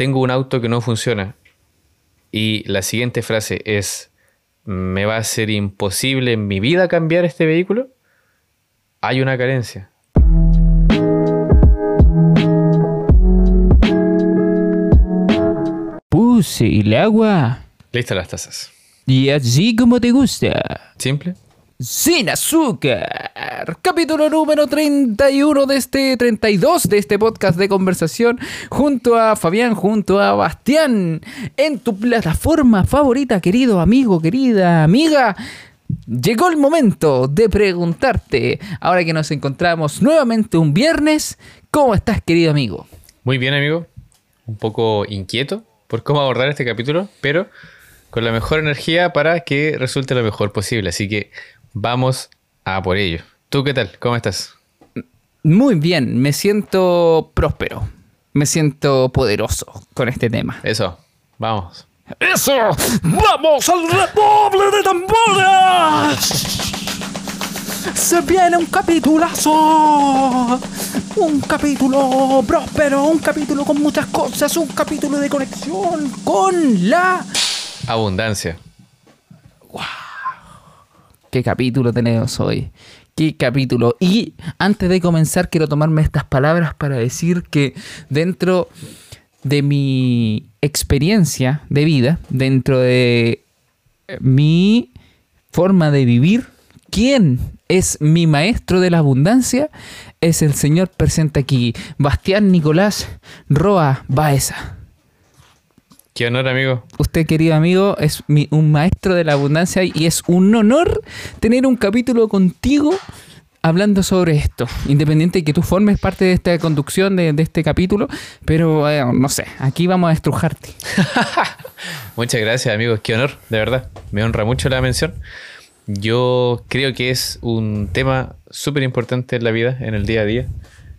tengo un auto que no funciona y la siguiente frase es, me va a ser imposible en mi vida cambiar este vehículo, hay una carencia. Puse el agua. Listas las tazas. Y así como te gusta. ¿Simple? Sin azúcar. Capítulo número 31 de este 32 de este podcast de conversación junto a Fabián, junto a Bastián en tu plataforma favorita, querido amigo, querida amiga. Llegó el momento de preguntarte, ahora que nos encontramos nuevamente un viernes, ¿cómo estás, querido amigo? Muy bien, amigo. Un poco inquieto por cómo abordar este capítulo, pero con la mejor energía para que resulte lo mejor posible. Así que vamos a por ello. ¿Tú qué tal? ¿Cómo estás? Muy bien, me siento próspero, me siento poderoso con este tema. Eso, vamos. ¡Eso! ¡Vamos al redoble de tambores! Se viene un capitulazo. Un capítulo próspero, un capítulo con muchas cosas, un capítulo de conexión con la Abundancia. ¿Qué capítulo tenemos hoy? ¿Qué capítulo? Y antes de comenzar quiero tomarme estas palabras para decir que dentro de mi experiencia de vida, dentro de mi forma de vivir, ¿quién es mi maestro de la abundancia? Es el señor presente aquí, Bastián Nicolás Roa Baeza. Qué honor, amigo. Usted, querido amigo, es mi- un maestro de la abundancia y es un honor tener un capítulo contigo hablando sobre esto. Independiente de que tú formes parte de esta conducción de, de este capítulo, pero eh, no sé, aquí vamos a estrujarte. Muchas gracias, amigos. Qué honor, de verdad. Me honra mucho la mención. Yo creo que es un tema súper importante en la vida, en el día a día.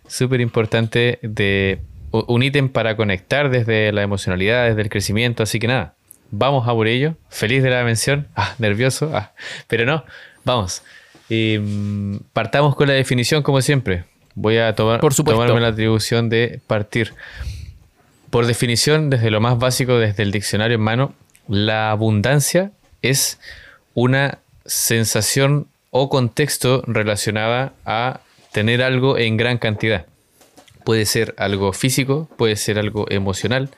Súper importante de un ítem para conectar desde la emocionalidad, desde el crecimiento. Así que nada, vamos a por ello. Feliz de la mención. Ah, nervioso. Ah, pero no, vamos. Y, mm, partamos con la definición como siempre. Voy a tomar, Por supuesto. tomarme la atribución de partir. Por definición, desde lo más básico, desde el diccionario en mano, la abundancia es una sensación o contexto relacionada a tener algo en gran cantidad. Puede ser algo físico, puede ser algo emocional,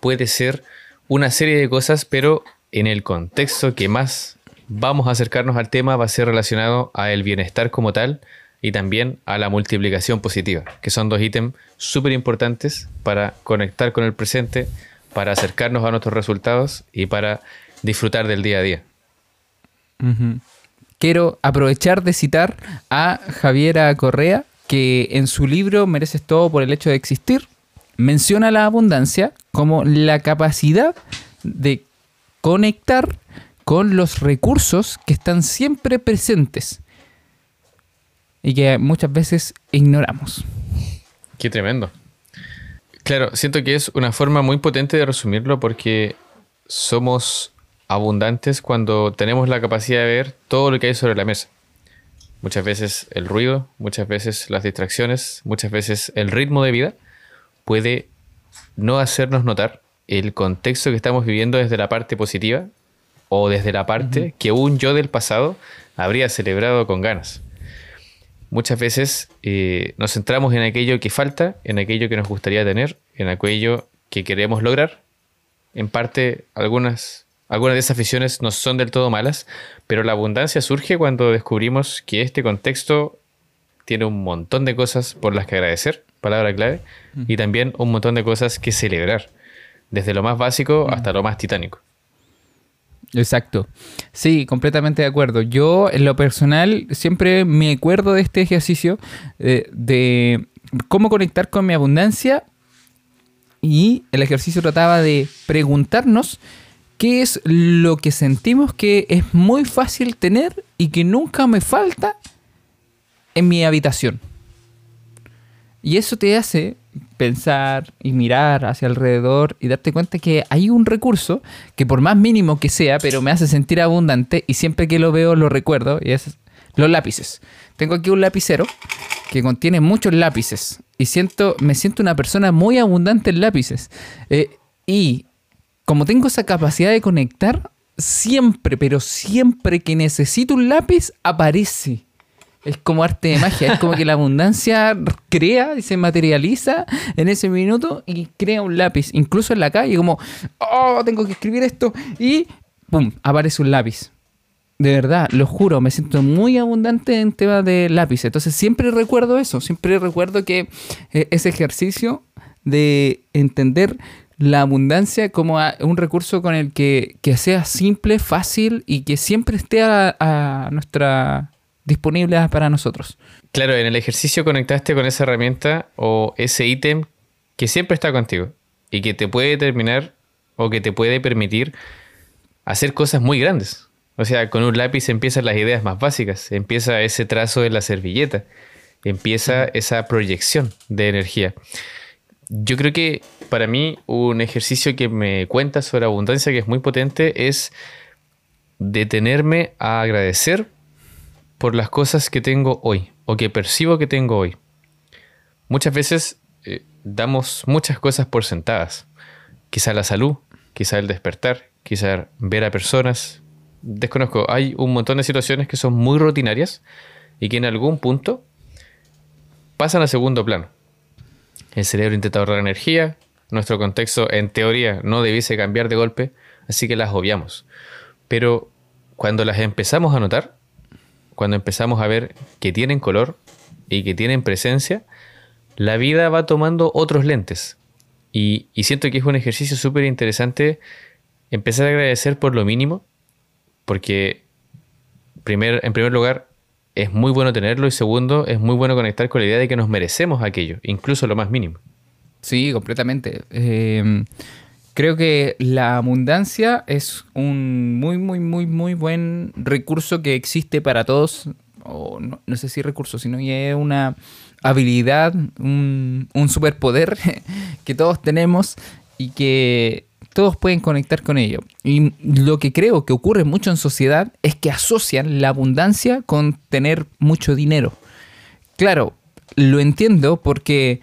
puede ser una serie de cosas, pero en el contexto que más vamos a acercarnos al tema va a ser relacionado a el bienestar como tal y también a la multiplicación positiva, que son dos ítems súper importantes para conectar con el presente, para acercarnos a nuestros resultados y para disfrutar del día a día. Quiero aprovechar de citar a Javiera Correa, que en su libro Mereces todo por el hecho de existir, menciona la abundancia como la capacidad de conectar con los recursos que están siempre presentes y que muchas veces ignoramos. Qué tremendo. Claro, siento que es una forma muy potente de resumirlo porque somos abundantes cuando tenemos la capacidad de ver todo lo que hay sobre la mesa. Muchas veces el ruido, muchas veces las distracciones, muchas veces el ritmo de vida puede no hacernos notar el contexto que estamos viviendo desde la parte positiva o desde la parte que un yo del pasado habría celebrado con ganas. Muchas veces eh, nos centramos en aquello que falta, en aquello que nos gustaría tener, en aquello que queremos lograr. En parte, algunas, algunas de esas visiones no son del todo malas, pero la abundancia surge cuando descubrimos que este contexto tiene un montón de cosas por las que agradecer, palabra clave, y también un montón de cosas que celebrar, desde lo más básico hasta lo más titánico. Exacto. Sí, completamente de acuerdo. Yo, en lo personal, siempre me acuerdo de este ejercicio eh, de cómo conectar con mi abundancia y el ejercicio trataba de preguntarnos qué es lo que sentimos que es muy fácil tener y que nunca me falta en mi habitación. Y eso te hace pensar y mirar hacia alrededor y darte cuenta que hay un recurso que por más mínimo que sea, pero me hace sentir abundante y siempre que lo veo lo recuerdo y es los lápices. Tengo aquí un lapicero que contiene muchos lápices. Y siento, me siento una persona muy abundante en lápices. Eh, y como tengo esa capacidad de conectar, siempre, pero siempre que necesito un lápiz, aparece. Es como arte de magia, es como que la abundancia crea y se materializa en ese minuto y crea un lápiz. Incluso en la calle, como, oh, tengo que escribir esto y ¡pum! aparece un lápiz. De verdad, lo juro, me siento muy abundante en tema de lápiz. Entonces siempre recuerdo eso, siempre recuerdo que eh, ese ejercicio de entender la abundancia como un recurso con el que, sea simple, fácil y que siempre esté a, nuestra disponible para nosotros. Claro, en el ejercicio conectaste con esa herramienta o ese ítem que siempre está contigo y que te puede determinar o que te puede permitir hacer cosas muy grandes. O sea, con un lápiz empiezan las ideas más básicas, empieza ese trazo de la servilleta, empieza esa proyección de energía. Yo creo que para mí un ejercicio que me cuenta sobre abundancia que es muy potente es detenerme a agradecer por las cosas que tengo hoy o que percibo que tengo hoy. Muchas veces eh, damos muchas cosas por sentadas. Quizá la salud, quizá el despertar, quizá ver a personas. Desconozco, hay un montón de situaciones que son muy rutinarias y que en algún punto pasan a segundo plano. El cerebro intenta ahorrar energía, nuestro contexto en teoría no debiese cambiar de golpe, así que las obviamos. Pero cuando las empezamos a notar, cuando empezamos a ver que tienen color y que tienen presencia, la vida va tomando otros lentes. Y, siento que es un ejercicio súper interesante empezar a agradecer por lo mínimo, porque primer, en primer lugar es muy bueno tenerlo y segundo, es muy bueno conectar con la idea de que nos merecemos aquello, incluso lo más mínimo. Sí, completamente. Em, creo que la abundancia es un muy, muy, muy, muy buen recurso que existe para todos, o no, sé si recurso, sino que es una habilidad, un, un superpoder que todos tenemos y que todos pueden conectar con ello. Y lo que creo que ocurre mucho en sociedad es que asocian la abundancia con tener mucho dinero. Claro, lo entiendo porque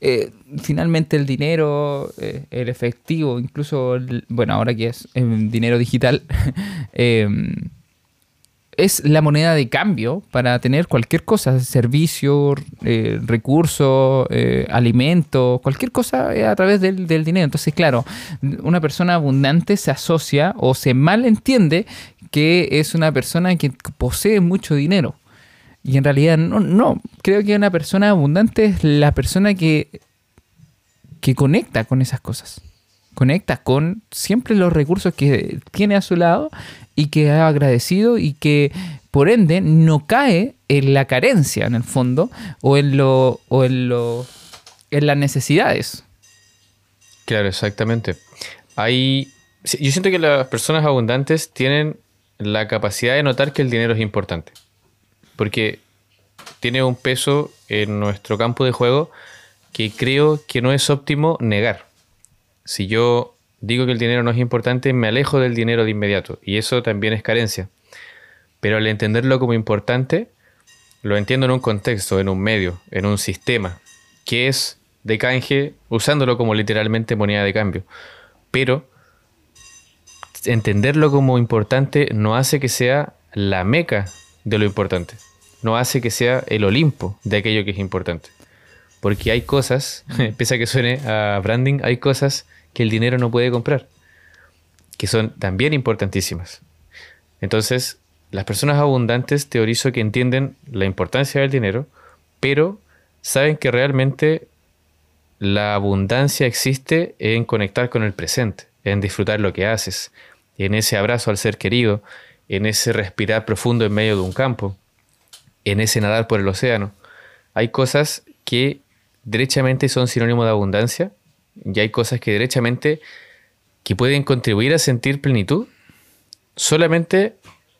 eh, finalmente el dinero, eh, el efectivo, incluso, bueno, ahora que es dinero digital, eh, es la moneda de cambio para tener cualquier cosa, servicio, eh, recurso, eh, alimento, cualquier cosa a través del, dinero. Entonces, claro, una persona abundante se asocia o se malentiende que es una persona que posee mucho dinero. Y en realidad no, no. Creo que una persona abundante es la persona que, que conecta con esas cosas. Conecta con siempre los recursos que tiene a su lado y que ha agradecido y que por ende no cae en la carencia en el fondo o en lo o en lo en las necesidades. Claro, exactamente. Hay yo siento que las personas abundantes tienen la capacidad de notar que el dinero es importante. Porque tiene un peso en nuestro campo de juego que creo que no es óptimo negar. Si yo digo que el dinero no es importante, me alejo del dinero de inmediato. Y eso también es carencia. Pero al entenderlo como importante, lo entiendo en un contexto, en un medio, en un sistema, que es de canje, usándolo como literalmente moneda de cambio. Pero entenderlo como importante no hace que sea la meca de lo importante. No hace que sea el Olimpo de aquello que es importante. Porque hay cosas, pese a que suene a branding, hay cosas que el dinero no puede comprar, que son también importantísimas. Entonces, las personas abundantes teorizo que entienden la importancia del dinero, pero saben que realmente la abundancia existe en conectar con el presente, en disfrutar lo que haces, en ese abrazo al ser querido, en ese respirar profundo en medio de un campo, en ese nadar por el océano. Hay cosas que derechamente son sinónimo de abundancia y hay cosas que derechamente que pueden contribuir a sentir plenitud solamente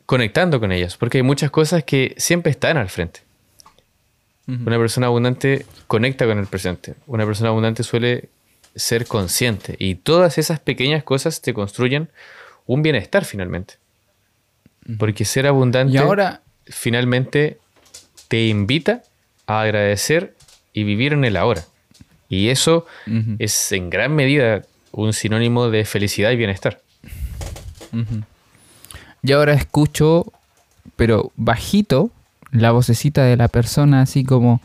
conectando con ellas, porque hay muchas cosas que siempre están al frente. Una persona abundante conecta con el presente. Una persona abundante suele ser consciente y todas esas pequeñas cosas te construyen un bienestar finalmente. Porque ser abundante ahora... finalmente te invita a agradecer y vivir en el ahora. Y eso es en gran medida un sinónimo de felicidad y bienestar. Y ahora escucho, pero bajito, la vocecita de la persona así como,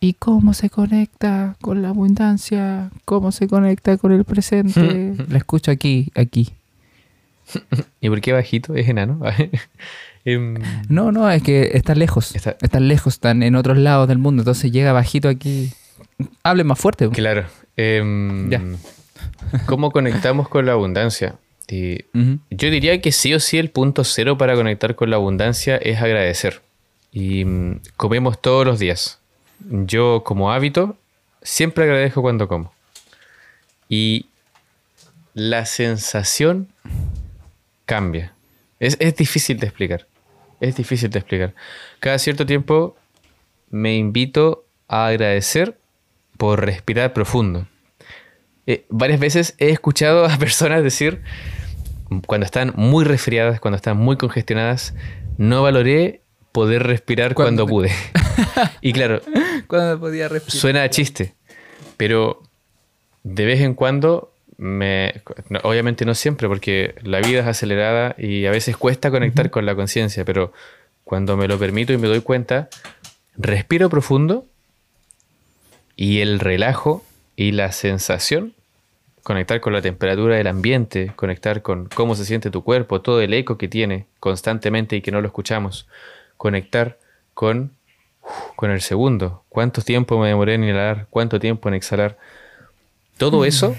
¿y cómo se conecta con la abundancia? ¿Cómo se conecta con el presente? la escucho aquí, aquí. ¿Y por qué bajito? ¿Es enano? Em, No, no, es que están lejos. Está- Están lejos, están en otros lados del mundo. Entonces llega bajito aquí. Hable más fuerte. claro. Em, Ya. ¿Cómo conectamos con la abundancia? Y yo diría que sí o sí el punto cero para conectar con la abundancia es agradecer. Y mm, comemos todos los días. Yo como hábito siempre agradezco cuando como. Y la sensación cambia. Es, es difícil de explicar. Es difícil de explicar. Cada cierto tiempo me invito a agradecer por respirar profundo. Eh, varias veces he escuchado a personas decir, cuando están muy resfriadas, cuando están muy congestionadas, no valoré poder respirar Cuando- cuando, pude. y claro, ¿Cuándo podía respirar? suena a chiste, pero de vez en cuando, me, no, obviamente no siempre, porque la vida es acelerada y a veces cuesta conectar con la conciencia, pero cuando me lo permito y me doy cuenta, respiro profundo y el relajo y la sensación, conectar con la temperatura del ambiente, conectar con cómo se siente tu cuerpo, todo el eco que tiene constantemente y que no lo escuchamos, conectar con con el segundo. ¿Cuánto tiempo me demoré en inhalar? ¿Cuánto tiempo en exhalar? Todo eso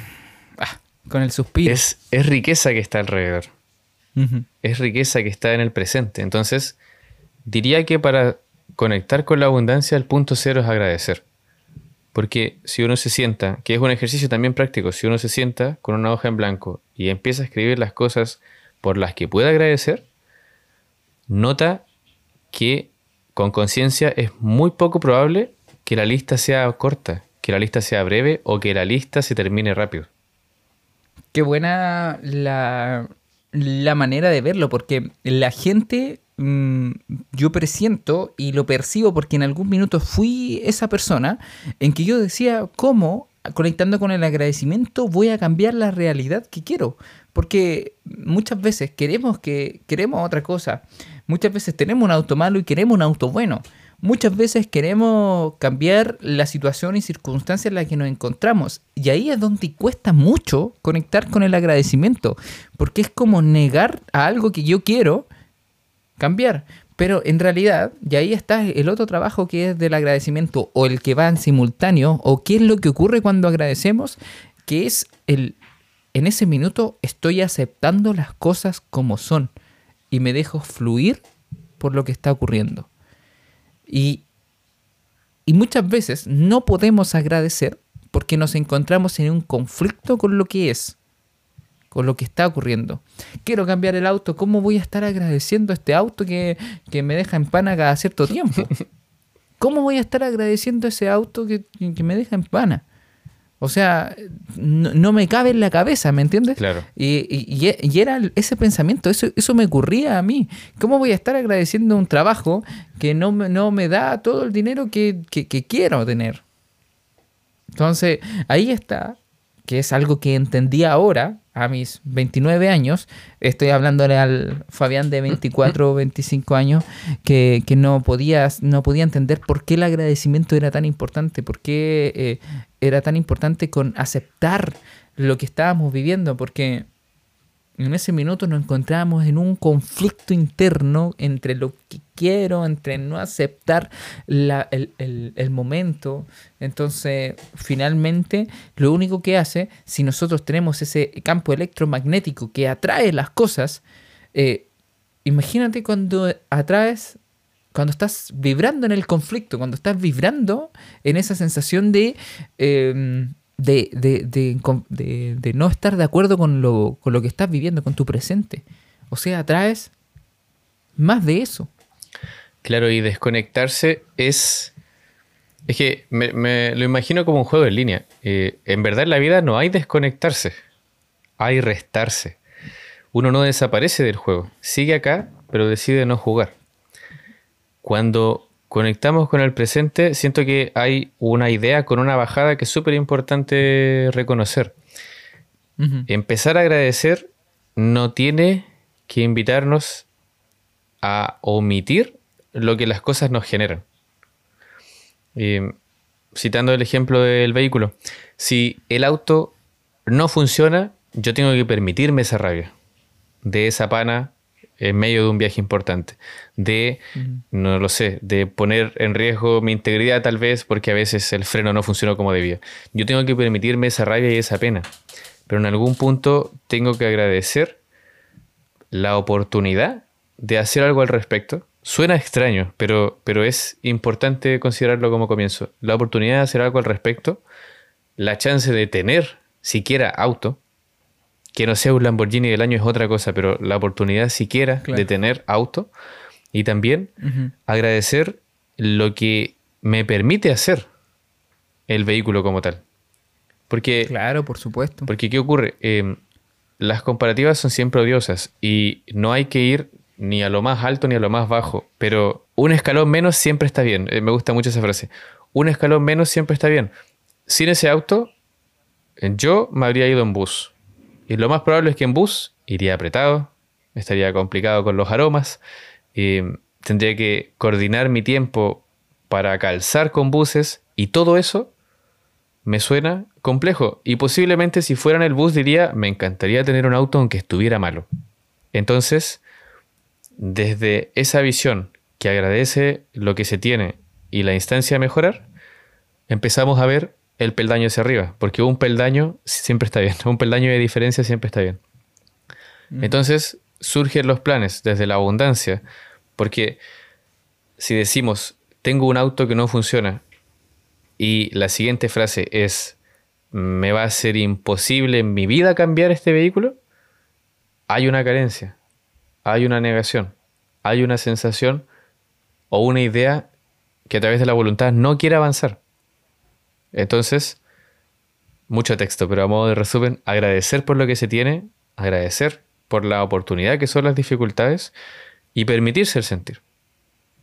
Con el suspiro. es, es riqueza que está alrededor. Es riqueza que está en el presente. Entonces, diría que para conectar con la abundancia, el punto cero es agradecer. Porque si uno se sienta, que es un ejercicio también práctico, si uno se sienta con una hoja en blanco y empieza a escribir las cosas por las que puede agradecer, nota que con conciencia es muy poco probable que la lista sea corta, que la lista sea breve o que la lista se termine rápido. Qué buena la, la manera de verlo, porque la gente, mm, yo presiento y lo percibo porque en algún minuto fui esa persona en que yo decía, ¿cómo? Conectando con el agradecimiento voy a cambiar la realidad que quiero. Porque muchas veces queremos que queremos otra cosa. Muchas veces tenemos un auto malo y queremos un auto bueno. Muchas veces queremos cambiar la situación y circunstancia en la que nos encontramos. Y ahí es donde cuesta mucho conectar con el agradecimiento. Porque es como negar a algo que yo quiero cambiar. Pero en realidad, y ahí está el otro trabajo que es del agradecimiento o el que va en simultáneo o qué es lo que ocurre cuando agradecemos, que es el, en ese minuto estoy aceptando las cosas como son y me dejo fluir por lo que está ocurriendo. Y, y muchas veces no podemos agradecer porque nos encontramos en un conflicto con lo que es, con lo que está ocurriendo. Quiero cambiar el auto, ¿cómo voy a estar agradeciendo a este auto que, que me deja en pana cada cierto tiempo? ¿Cómo voy a estar agradeciendo a ese auto que, que me deja en pana? O sea, no, no me cabe en la cabeza, ¿me entiendes? Claro. Y, y- y- era ese pensamiento, eso, eso me ocurría a mí. ¿Cómo voy a estar agradeciendo un trabajo que no me, no me da todo el dinero que, que- que quiero tener? Entonces, ahí está, que es algo que entendí ahora, a mis 29 años. Estoy hablándole al Fabián de 24 o 25 años, que, que no, podía, no podía entender por qué el agradecimiento era tan importante, por qué eh, era tan importante con aceptar lo que estábamos viviendo, porque en ese minuto nos encontrábamos en un conflicto interno entre lo que quiero, entre no aceptar la- el, el- el momento. Entonces, finalmente, lo único que hace, si nosotros tenemos ese campo electromagnético que atrae las cosas, eh, imagínate cuando atraes, cuando estás vibrando en el conflicto, cuando estás vibrando en esa sensación de... eh, de, de, no estar de acuerdo con lo, con lo que estás viviendo, con tu presente. O sea, atraes más de eso. Claro, y desconectarse es. Es que me, me lo imagino como un juego en línea. Eh, en verdad, en la vida no hay desconectarse, hay restarse. Uno no desaparece del juego, sigue acá, pero decide no jugar. Cuando conectamos con el presente, siento que hay una idea con una bajada que es súper importante reconocer. Empezar a agradecer no tiene que invitarnos a omitir lo que las cosas nos generan. citando el ejemplo del vehículo, si el auto no funciona, yo tengo que permitirme esa rabia de esa pana en medio de un viaje importante, de, no lo sé, de poner en riesgo mi integridad tal vez porque a veces el freno no funcionó como debía. Yo tengo que permitirme esa rabia y esa pena, pero en algún punto tengo que agradecer la oportunidad de hacer algo al respecto. Suena extraño, pero, pero es importante considerarlo como comienzo. La oportunidad de hacer algo al respecto, la chance de tener siquiera auto, que no sea un Lamborghini del año es otra cosa, pero la oportunidad siquiera de tener auto y también agradecer lo que me permite hacer el vehículo como tal. Porque, claro, por supuesto. Porque, ¿qué ocurre? Em, las comparativas son siempre odiosas y no hay que ir ni a lo más alto ni a lo más bajo, pero un escalón menos siempre está bien. Eh, me gusta mucho esa frase. Un escalón menos siempre está bien. Sin ese auto, yo me habría ido en bus y lo más probable es que en bus iría apretado, estaría complicado con los aromas, tendría que coordinar mi tiempo para calzar con buses y todo eso me suena complejo. Y posiblemente si fuera en el bus diría, me encantaría tener un auto aunque estuviera malo. Entonces, desde esa visión que agradece lo que se tiene y la instancia a mejorar, empezamos a ver el peldaño hacia arriba, porque un peldaño siempre está bien, un peldaño de diferencia siempre está bien. Mm. Entonces surgen los planes desde la abundancia, porque si decimos, tengo un auto que no funciona, y la siguiente frase es, me va a ser imposible en mi vida cambiar este vehículo, hay una carencia, hay una negación, hay una sensación o una idea que a través de la voluntad no quiere avanzar. Entonces, mucho texto, pero a modo de resumen, agradecer por lo que se tiene, agradecer por la oportunidad que son las dificultades y permitirse el sentir.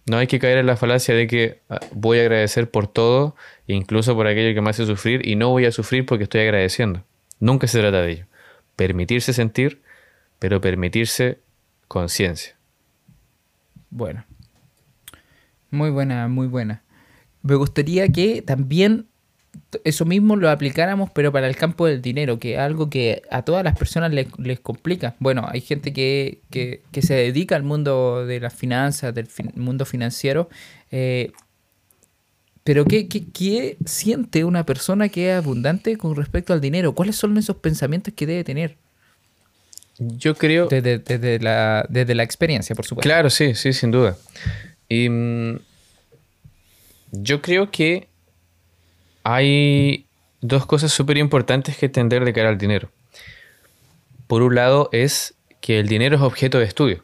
No hay que caer en la falacia de que ah, voy a agradecer por todo, incluso por aquello que me hace sufrir, y no voy a sufrir porque estoy agradeciendo. Nunca se trata de ello. Permitirse sentir, pero permitirse conciencia. Bueno. Muy buena, muy buena. Me gustaría que también eso mismo lo aplicáramos, pero para el campo del dinero, que es algo que a todas las personas les, complica. Bueno, hay gente que, se dedica al mundo de las finanzas, del mundo financiero, eh, pero ¿qué, ¿qué, siente una persona que es abundante con respecto al dinero? ¿Cuáles son esos pensamientos que debe tener? Yo creo... Desde, la, desde la experiencia, por supuesto. Claro, sí, sí, sin duda. Y, mm, yo creo que hay dos cosas súper importantes que entender de cara al dinero. Por un lado es que el dinero es objeto de estudio.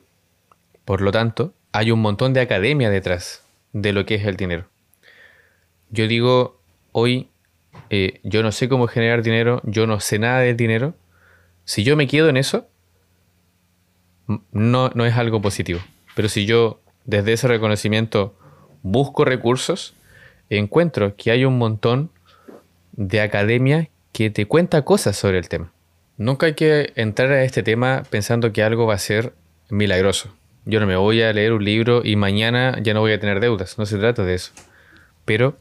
Por lo tanto, hay un montón de academia detrás de lo que es el dinero. Yo digo, hoy eh, yo no sé cómo generar dinero, yo no sé nada del dinero. Si yo me quedo en eso, no, no es algo positivo. Pero si yo desde ese reconocimiento busco recursos, encuentro que hay un montón de academia que te cuenta cosas sobre el tema. Nunca hay que entrar a este tema pensando que algo va a ser milagroso. Yo no me voy a leer un libro y mañana ya no voy a tener deudas. No se trata de eso. Pero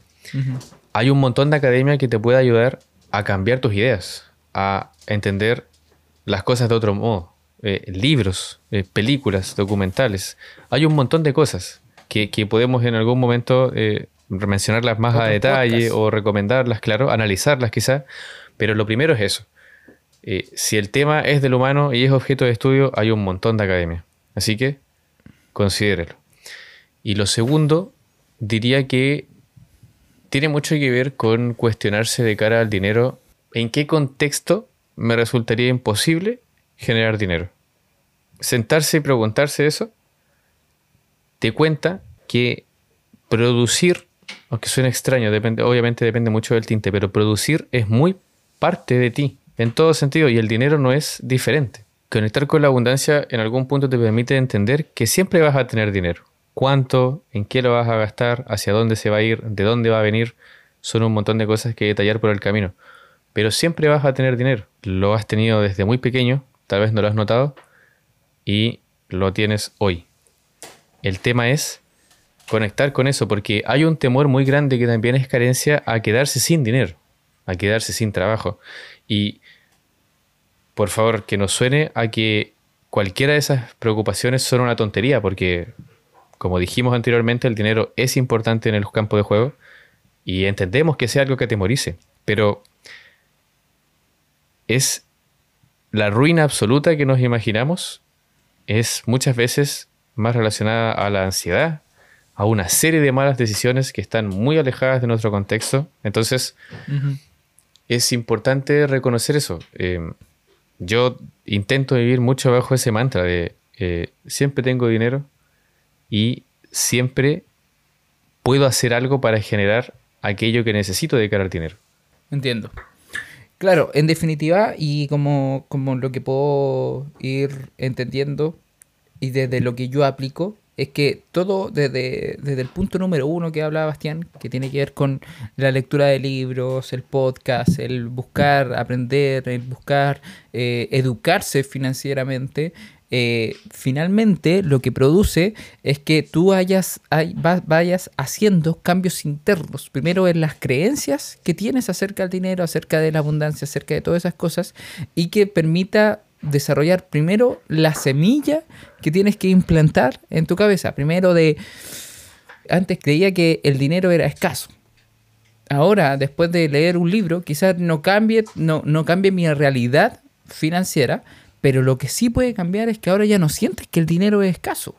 hay un montón de academia que te puede ayudar a cambiar tus ideas, a entender las cosas de otro modo. Eh, libros, eh, películas, documentales. Hay un montón de cosas que, podemos en algún momento eh, mencionarlas más a detalle o recomendarlas, claro, analizarlas quizás, pero lo primero es eso. Eh, si el tema es del humano y es objeto de estudio, hay un montón de academia. Así que considérelo. Y lo segundo, diría que tiene mucho que ver con cuestionarse de cara al dinero en qué contexto me resultaría imposible generar dinero. Sentarse y preguntarse eso te cuenta que producir aunque suena extraño, depende, obviamente depende mucho del tinte, pero producir es muy parte de ti, en todo sentido, y el dinero no es diferente. Conectar con la abundancia en algún punto te permite entender que siempre vas a tener dinero. cuánto, en qué lo vas a gastar, hacia dónde se va a ir, de dónde va a venir, son un montón de cosas que detallar por el camino. Pero siempre vas a tener dinero. Lo has tenido desde muy pequeño, tal vez no lo has notado, y lo tienes hoy. El tema es conectar con eso, porque hay un temor muy grande que también es carencia a quedarse sin dinero, a quedarse sin trabajo. Y por favor, que nos suene a que cualquiera de esas preocupaciones son una tontería, porque como dijimos anteriormente, el dinero es importante en el campo de juego y entendemos que sea algo que atemorice, pero es la ruina absoluta que nos imaginamos, es muchas veces más relacionada a la ansiedad, a una serie de malas decisiones que están muy alejadas de nuestro contexto. Entonces, es importante reconocer eso. Eh, yo intento vivir mucho bajo ese mantra de eh, siempre tengo dinero y siempre puedo hacer algo para generar aquello que necesito de cara al dinero. Entiendo. Claro, en definitiva, y como, como lo que puedo ir entendiendo y desde lo que yo aplico, es que todo desde, desde, el punto número uno que hablaba Bastián, que tiene que ver con la lectura de libros, el podcast, el buscar aprender, el buscar eh, educarse financieramente, eh, finalmente lo que produce es que tú vayas, vayas haciendo cambios internos. Primero en las creencias que tienes acerca del dinero, acerca de la abundancia, acerca de todas esas cosas, y que permita desarrollar primero la semilla que tienes que implantar en tu cabeza. Primero de, antes creía que el dinero era escaso. Ahora, después de leer un libro, quizás no cambie, no, no cambie mi realidad financiera, pero lo que sí puede cambiar es que ahora ya no sientes que el dinero es escaso.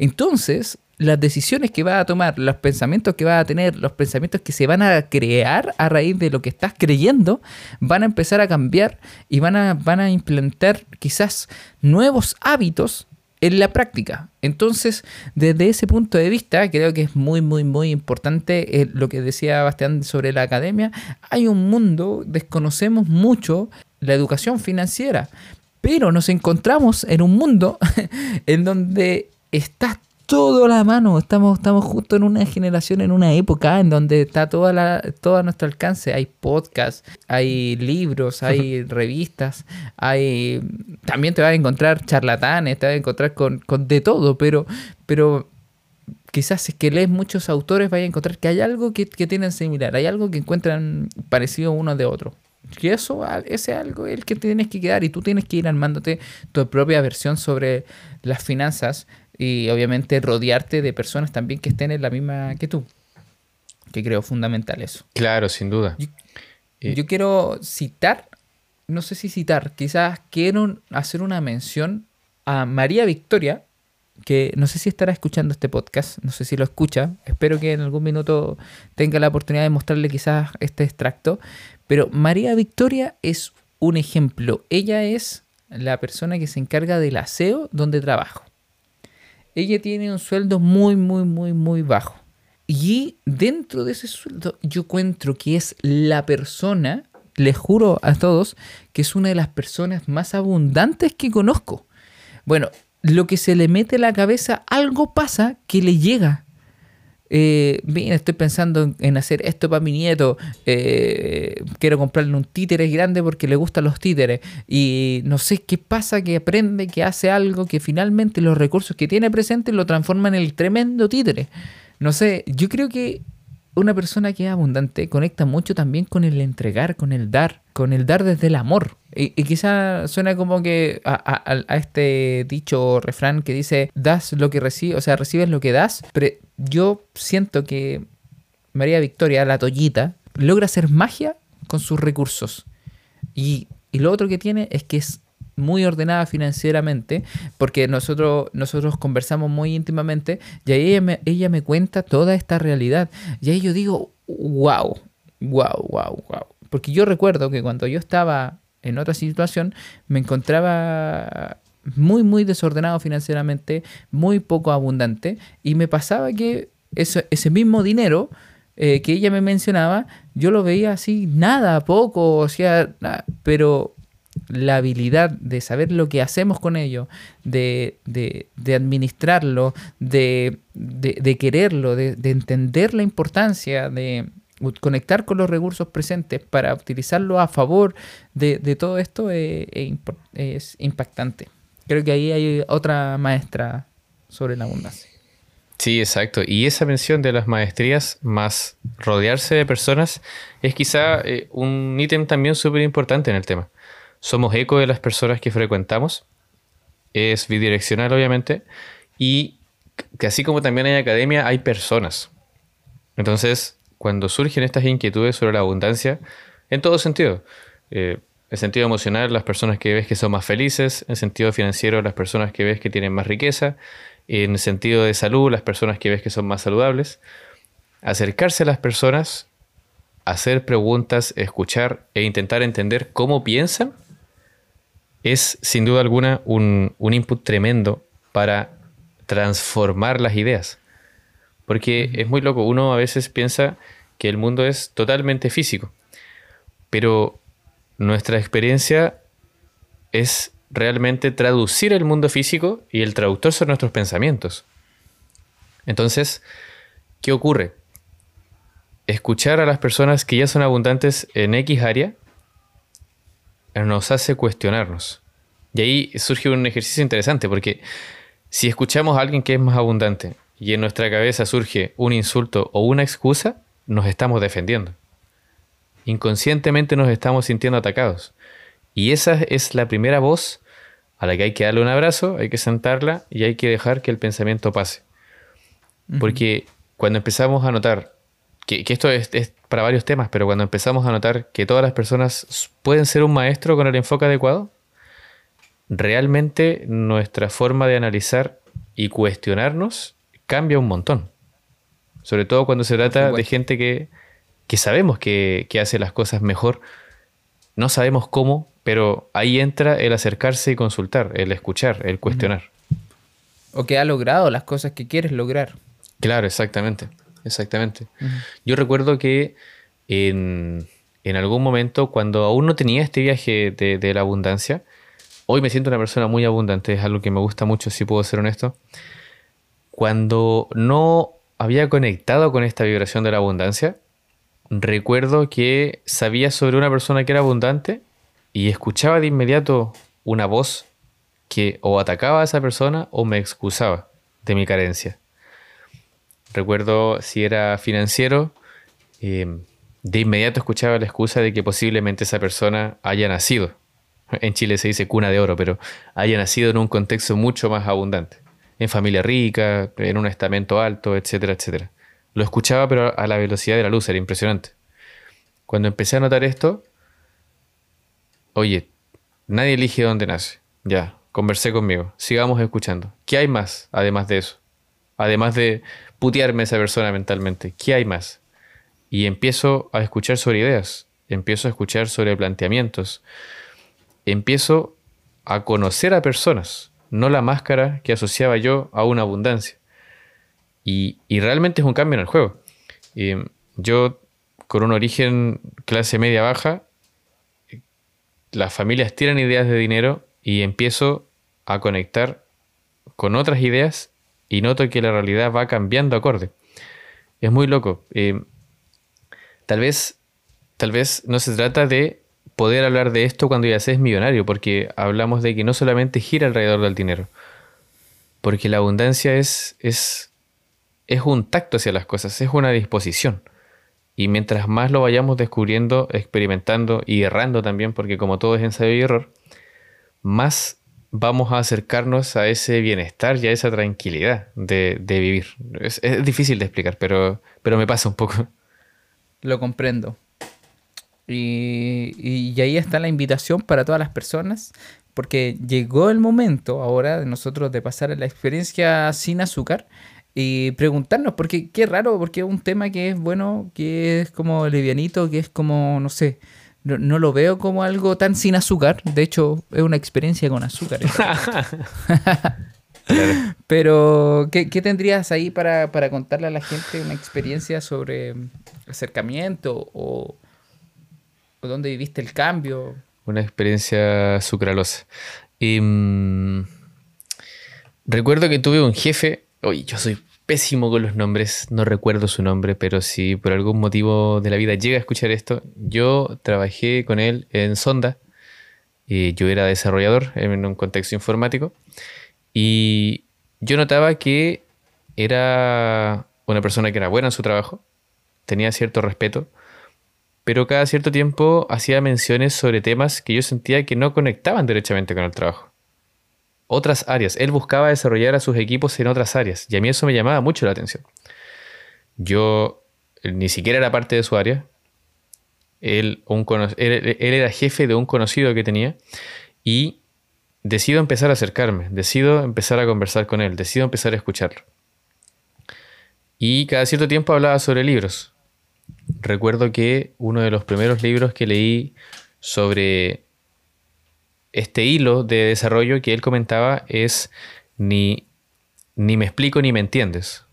Entonces, las decisiones que vas a tomar, los pensamientos que vas a tener, los pensamientos que se van a crear a raíz de lo que estás creyendo, van a empezar a cambiar y van a, van a implantar quizás nuevos hábitos en la práctica. Entonces, desde ese punto de vista, creo que es muy, muy, muy importante eh, lo que decía Bastián sobre la academia. Hay un mundo, desconocemos mucho la educación financiera, pero nos encontramos en un mundo en donde está todo a la mano. Estamos, estamos justo en una generación, en una época en donde está toda la, todo a nuestro alcance. Hay podcasts, hay libros, hay revistas, hay. También te vas a encontrar charlatanes, te vas a encontrar con, de todo, pero, pero quizás si es que lees muchos autores, vas a encontrar que hay algo que, que tienen similar, hay algo que encuentran parecido uno de otro. Que eso, ese algo es el que tienes que quedar y tú tienes que ir armándote tu propia versión sobre las finanzas y obviamente rodearte de personas también que estén en la misma que tú. Que creo fundamental eso. Claro, sin duda. Yo, quiero citar, no sé si citar, quizás quiero hacer una mención a María Victoria, que no sé si estará escuchando este podcast, no sé si lo escucha, espero que en algún minuto tenga la oportunidad de mostrarle quizás este extracto, pero María Victoria es un ejemplo, ella es la persona que se encarga del aseo donde trabajo ella tiene un sueldo muy, muy, muy, muy bajo. Y dentro de ese sueldo yo encuentro que es la persona, les juro a todos, que es una de las personas más abundantes que conozco. Bueno, lo que se le mete a la cabeza, algo pasa que le llega eh, estoy pensando en hacer esto para mi nieto, eh, quiero comprarle un títere grande porque le gustan los títeres y no sé qué pasa, que aprende, que hace algo, que finalmente los recursos que tiene presente lo transforma en el tremendo títere. No sé, yo creo que una persona que es abundante conecta mucho también con el entregar, con el dar, con el dar desde el amor. Y, quizá suena como que a, este dicho refrán que dice, das lo que recibes, o sea, recibes lo que das, pero yo siento que María Victoria, la tollita, logra hacer magia con sus recursos. Y, y lo otro que tiene es que es muy ordenada financieramente, porque nosotros, nosotros conversamos muy íntimamente, y ahí ella me, ella me cuenta toda esta realidad. Y ahí yo digo, wow, wow, wow, wow. Porque yo recuerdo que cuando yo estaba en otra situación, me encontraba muy, muy desordenado financieramente, muy poco abundante, y me pasaba que ese mismo dinero eh, que ella me mencionaba, yo lo veía así, nada, poco, o sea, pero la habilidad de saber lo que hacemos con ello, de, administrarlo, de, quererlo, de, entender la importancia, de conectar con los recursos presentes para utilizarlo a favor de, todo esto eh, es impactante. Creo que ahí hay otra maestra sobre la abundancia. Sí, exacto. Y esa mención de las maestrías más rodearse de personas es quizá eh, un ítem también súper importante en el tema. Somos eco de las personas que frecuentamos. Es bidireccional, obviamente. Y que así como también hay academia, hay personas. Entonces, cuando surgen estas inquietudes sobre la abundancia, en todo sentido, eh, en sentido emocional, las personas que ves que son más felices, en sentido financiero, las personas que ves que tienen más riqueza, en sentido de salud, las personas que ves que son más saludables. Acercarse a las personas, hacer preguntas, escuchar e intentar entender cómo piensan es sin duda alguna un, input tremendo para transformar las ideas. Porque es muy loco, uno a veces piensa que el mundo es totalmente físico, pero nuestra experiencia es realmente traducir el mundo físico y el traductor son nuestros pensamientos. Entonces, ¿qué ocurre? Escuchar a las personas que ya son abundantes en X área nos hace cuestionarnos. Y ahí surge un ejercicio interesante, porque si escuchamos a alguien que es más abundante y en nuestra cabeza surge un insulto o una excusa, nos estamos defendiendo. Inconscientemente nos estamos sintiendo atacados. Y esa es la primera voz a la que hay que darle un abrazo, hay que sentarla y hay que dejar que el pensamiento pase. Porque cuando empezamos a notar, que, esto es, para varios temas, pero cuando empezamos a notar que todas las personas pueden ser un maestro con el enfoque adecuado, realmente nuestra forma de analizar y cuestionarnos cambia un montón. Sobre todo cuando se trata de gente que, sabemos que, que hace las cosas mejor, no sabemos cómo, pero ahí entra el acercarse y consultar, el escuchar, el cuestionar. O que ha logrado las cosas que quieres lograr. Claro, exactamente. Exactamente. Yo recuerdo que en, algún momento, cuando aún no tenía este viaje de, la abundancia, hoy me siento una persona muy abundante, es algo que me gusta mucho, si puedo ser honesto. Cuando no había conectado con esta vibración de la abundancia, recuerdo que sabía sobre una persona que era abundante y escuchaba de inmediato una voz que o atacaba a esa persona o me excusaba de mi carencia. Recuerdo si era financiero, eh, de inmediato escuchaba la excusa de que posiblemente esa persona haya nacido, en Chile se dice cuna de oro, pero haya nacido en un contexto mucho más abundante, en familia rica, en un estamento alto, etcétera, etcétera. Lo escuchaba pero a la velocidad de la luz, era impresionante. Cuando empecé a notar esto, oye, nadie elige dónde nace. Ya, conversé conmigo. Sigamos escuchando. ¿Qué hay más además de eso? Además de putearme a esa persona mentalmente. ¿Qué hay más? Y empiezo a escuchar sobre ideas. Empiezo a escuchar sobre planteamientos. Empiezo a conocer a personas, no la máscara que asociaba yo a una abundancia. Y, realmente es un cambio en el juego. yo, con un origen clase media baja, las familias tienen ideas de dinero y empiezo a conectar con otras ideas y noto que la realidad va cambiando acorde. Es muy loco. Eh, tal vez, tal vez no se trata de poder hablar de esto cuando ya seas millonario, porque hablamos de que no solamente gira alrededor del dinero, porque la abundancia es, es, es un tacto hacia las cosas, es una disposición. Y mientras más lo vayamos descubriendo, experimentando y errando también, porque como todo es ensayo y error, más vamos a acercarnos a ese bienestar y a esa tranquilidad de, vivir. Es, difícil de explicar, pero, pero me pasa un poco. Lo comprendo. Y, y, ahí está la invitación para todas las personas, porque llegó el momento ahora de nosotros de pasar a la experiencia sin azúcar y preguntarnos, porque qué raro, porque es un tema que es bueno, que es como livianito, que es como, no sé, no, lo veo como algo tan sin azúcar, de hecho es una experiencia con azúcar. Pero, ¿qué, tendrías ahí para, contarle a la gente una experiencia sobre acercamiento o, o dónde viviste el cambio? una experiencia sucralosa. Y, mm, recuerdo que tuve un jefe, oye, yo soy pésimo con los nombres, no recuerdo su nombre, pero si por algún motivo de la vida llega a escuchar esto, yo trabajé con él en Sonda, y yo era desarrollador en un contexto informático, y yo notaba que era una persona que era buena en su trabajo, tenía cierto respeto, pero cada cierto tiempo hacía menciones sobre temas que yo sentía que no conectaban derechamente con el trabajo. Otras áreas. Él buscaba desarrollar a sus equipos en otras áreas y a mí eso me llamaba mucho la atención. Yo ni siquiera era parte de su área. Él, era jefe de un conocido que tenía y decido empezar a acercarme, decido empezar a conversar con él, decido empezar a escucharlo. Y cada cierto tiempo hablaba sobre libros. Recuerdo que uno de los primeros libros que leí sobre este hilo de desarrollo que él comentaba es Ni, ni me explico ni me entiendes.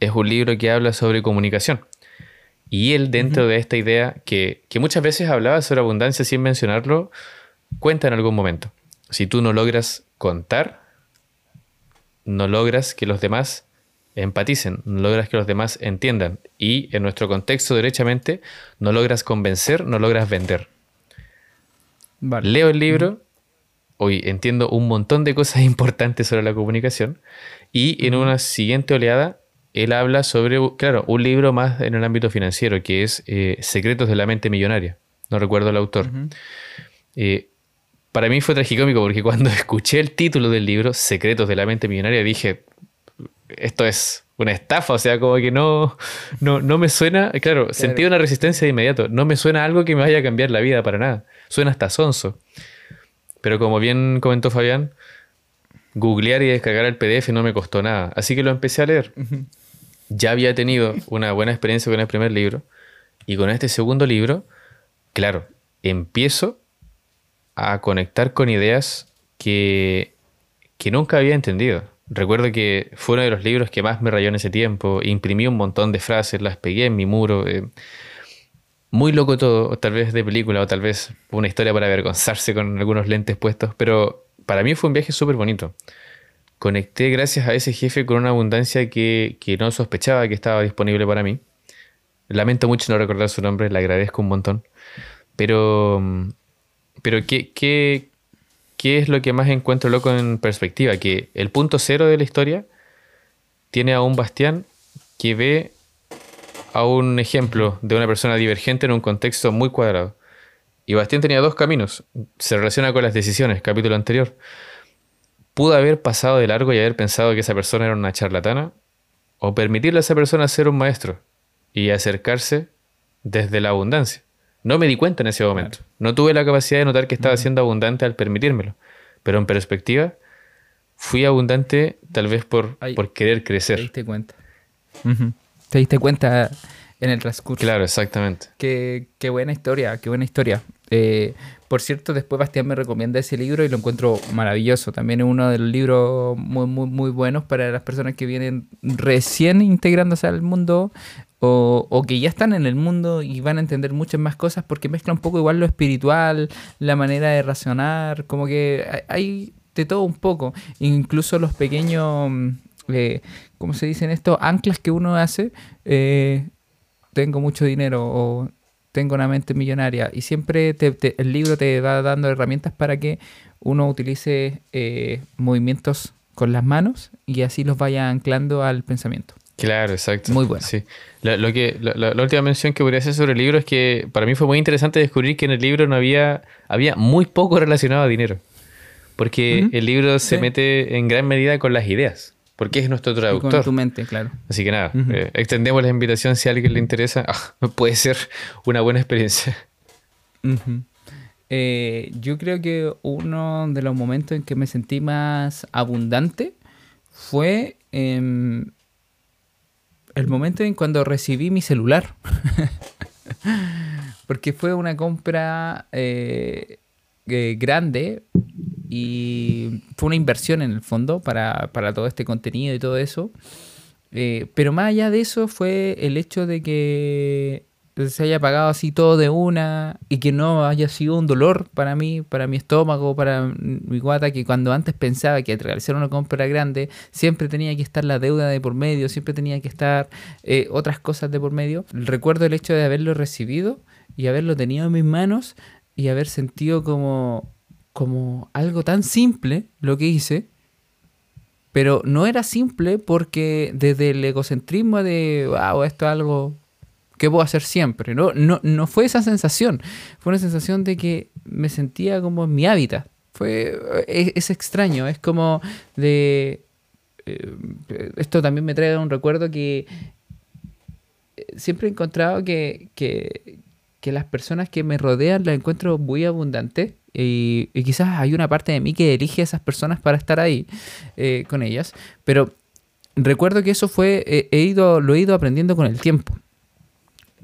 Es un libro que habla sobre comunicación. Y él, dentro de esta idea que, que muchas veces hablaba sobre abundancia sin mencionarlo, cuenta en algún momento. Si tú no logras contar, no logras que los demás empaticen, no logras que los demás entiendan. Y en nuestro contexto, derechamente, no logras convencer, no logras vender. Leo el libro, hoy entiendo un montón de cosas importantes sobre la comunicación. Y en una siguiente oleada, él habla sobre, claro, un libro más en el ámbito financiero, que es eh, Secretos de la mente millonaria. No recuerdo el autor. Eh, para mí fue tragicómico porque cuando escuché el título del libro, Secretos de la mente millonaria, dije, esto es una estafa, o sea, como que no, no, no me suena, claro, sentí una resistencia de inmediato, no me suena algo que me vaya a cambiar la vida para nada, suena hasta sonso. Pero como bien comentó Fabián, googlear y descargar el PDF no me costó nada, así que lo empecé a leer. Ya había tenido una buena experiencia con el primer libro y con este segundo libro, claro, empiezo a conectar con ideas que, que nunca había entendido Recuerdo que fue uno de los libros que más me rayó en ese tiempo. Imprimí un montón de frases, las pegué en mi muro. Eh, muy loco todo, tal vez de película o tal vez una historia para avergonzarse con algunos lentes puestos, pero para mí fue un viaje súper bonito. Conecté gracias a ese jefe con una abundancia que, que, no sospechaba que estaba disponible para mí. Lamento mucho no recordar su nombre, le agradezco un montón. Pero, pero ¿qué, qué, ¿qué es lo que más encuentro loco en perspectiva? Que el punto cero de la historia tiene a un Bastián que ve a un ejemplo de una persona divergente en un contexto muy cuadrado. Y Bastián tenía dos caminos. Se relaciona con las decisiones, capítulo anterior. Pudo haber pasado de largo y haber pensado que esa persona era una charlatana, o permitirle a esa persona ser un maestro y acercarse desde la abundancia. No me di cuenta en ese momento. No tuve la capacidad de notar que estaba siendo abundante al permitírmelo. Pero en perspectiva, fui abundante tal vez por, por querer crecer. Te diste cuenta. Te diste cuenta en el transcurso. Claro, exactamente. Qué, qué buena historia, qué buena historia. Eh, por cierto, después Bastián me recomienda ese libro y lo encuentro maravilloso. También es uno de los libros muy, muy, muy buenos para las personas que vienen recién integrándose al mundo o, que ya están en el mundo y van a entender muchas más cosas porque mezcla un poco igual lo espiritual, la manera de razonar, como que hay de todo un poco, incluso los pequeños, mm, eh, ¿cómo se dicen esto? Anclas que uno hace, eh, tengo mucho dinero o tengo una mente millonaria y siempre el libro te va dando herramientas para que uno utilice eh, movimientos con las manos y así los vaya anclando al pensamiento. Claro, exacto. Muy bueno. Sí. Lo, que, la, última mención que podría hacer sobre el libro es que para mí fue muy interesante descubrir que en el libro no había, había muy poco relacionado a dinero. Porque el libro se mete en gran medida con las ideas. Porque es nuestro traductor. con tu mente, claro. Así que nada, eh, extendemos la invitación si a alguien le interesa. Ah, puede ser una buena experiencia. Eh, yo creo que uno de los momentos en que me sentí más abundante fue el momento en cuando recibí mi celular. Porque fue una compra eh, grande y fue una inversión en el fondo para, todo este contenido y todo eso. Eh, pero más allá de eso fue el hecho de que se haya pagado así todo de una y que no haya sido un dolor para mí, para mi estómago, para mi guata, que cuando antes pensaba que al realizar una compra grande siempre tenía que estar la deuda de por medio, siempre tenía que estar eh, otras cosas de por medio. Recuerdo el hecho de haberlo recibido y haberlo tenido en mis manos y haber sentido como, como algo tan simple lo que hice. Pero no era simple porque desde el egocentrismo de, wow, esto es algo que puedo hacer siempre. No, no, no fue esa sensación. Fue una sensación de que me sentía como en mi hábitat. Fue, es, extraño. Es como de... Eh, esto también me trae un recuerdo que eh, siempre he encontrado que, que, las personas que me rodean las encuentro muy abundantes. Y, quizás hay una parte de mí que elige a esas personas para estar ahí eh, con ellas. Pero recuerdo que eso fue, he ido, lo he ido aprendiendo con el tiempo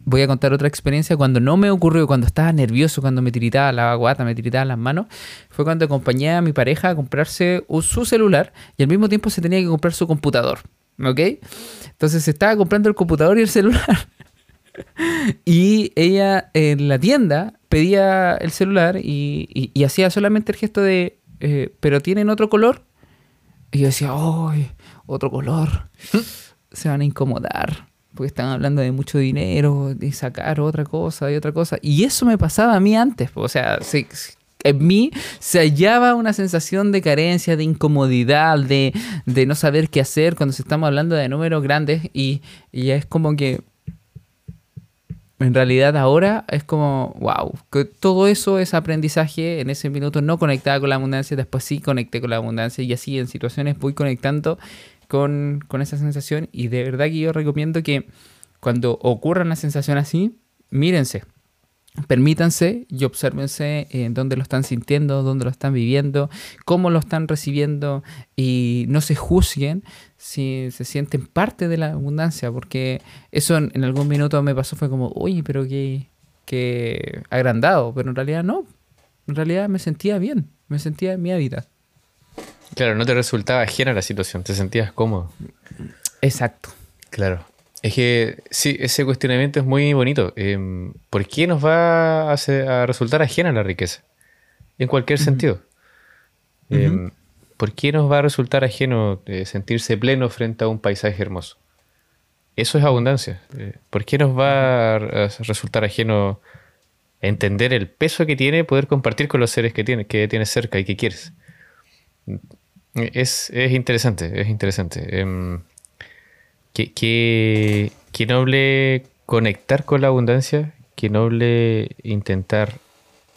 voy a contar otra experiencia cuando no me ocurrió, cuando estaba nervioso, cuando me tiritaba la guata, me tiritaba las manos, fue cuando acompañé a mi pareja a comprarse su celular y al mismo tiempo se tenía que comprar su computador, ¿ok? Entonces se estaba comprando el computador y el celular. y ella en la tienda pedía el celular y, hacía solamente el gesto de, eh, pero tienen otro color. Y yo decía, ¡ay, otro color! Se van a incomodar porque están hablando de mucho dinero, de sacar otra cosa y otra cosa. Y eso me pasaba a mí antes. O sea, en mí se hallaba una sensación de carencia, de incomodidad, de, no saber qué hacer cuando se estamos hablando de números grandes. Y, y es como que en realidad ahora es como, wow, que todo eso es aprendizaje. En ese minuto no conectaba con la abundancia, después sí conecté con la abundancia y así en situaciones voy conectando con, esa sensación y de verdad que yo recomiendo que cuando ocurra una sensación así, mírense, permítanse y obsérvense en dónde lo están sintiendo, dónde lo están viviendo, cómo lo están recibiendo y no se juzguen si se sienten parte de la abundancia, porque eso en, algún minuto me pasó, fue como, uy, pero qué, qué agrandado, pero en realidad no, en realidad me sentía bien, me sentía en mi hábitat. Claro, no te resultaba ajena la situación, te sentías cómodo. Exacto. Claro. Es que sí, ese cuestionamiento es muy bonito. Em, ¿Por qué nos va a, resultar ajena la riqueza? En cualquier sentido. Em, ¿Por qué nos va a resultar ajeno eh, sentirse pleno frente a un paisaje hermoso? Eso es abundancia. Eh, ¿Por qué nos va a resultar ajeno entender el peso que tiene poder compartir con los seres que tienes, que tienes cerca y que quieres? Es, interesante, es interesante. Em, qué, noble conectar con la abundancia, qué noble intentar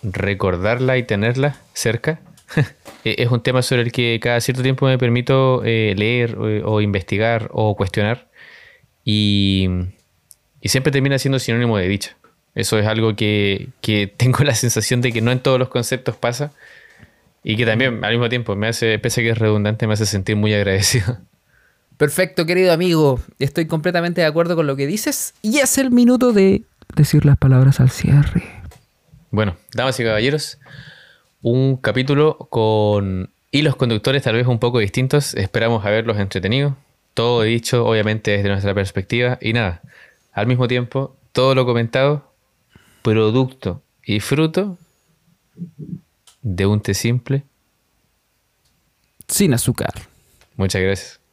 recordarla y tenerla cerca. E, es un tema sobre el que cada cierto tiempo me permito eh, leer o, investigar o cuestionar y, siempre termina siendo sinónimo de dicha. Eso es algo que, que tengo la sensación de que no en todos los conceptos pasa y que también al mismo tiempo me hace, pese a que es redundante, me hace sentir muy agradecido. Perfecto, querido amigo. Estoy completamente de acuerdo con lo que dices. Y es el minuto de decir las palabras al cierre. Bueno, damas y caballeros, un capítulo con hilos conductores tal vez un poco distintos. Esperamos haberlos entretenido. Todo dicho, obviamente, desde nuestra perspectiva. Y nada, al mismo tiempo, todo lo comentado, producto y fruto de un té simple. Sin azúcar. Muchas gracias.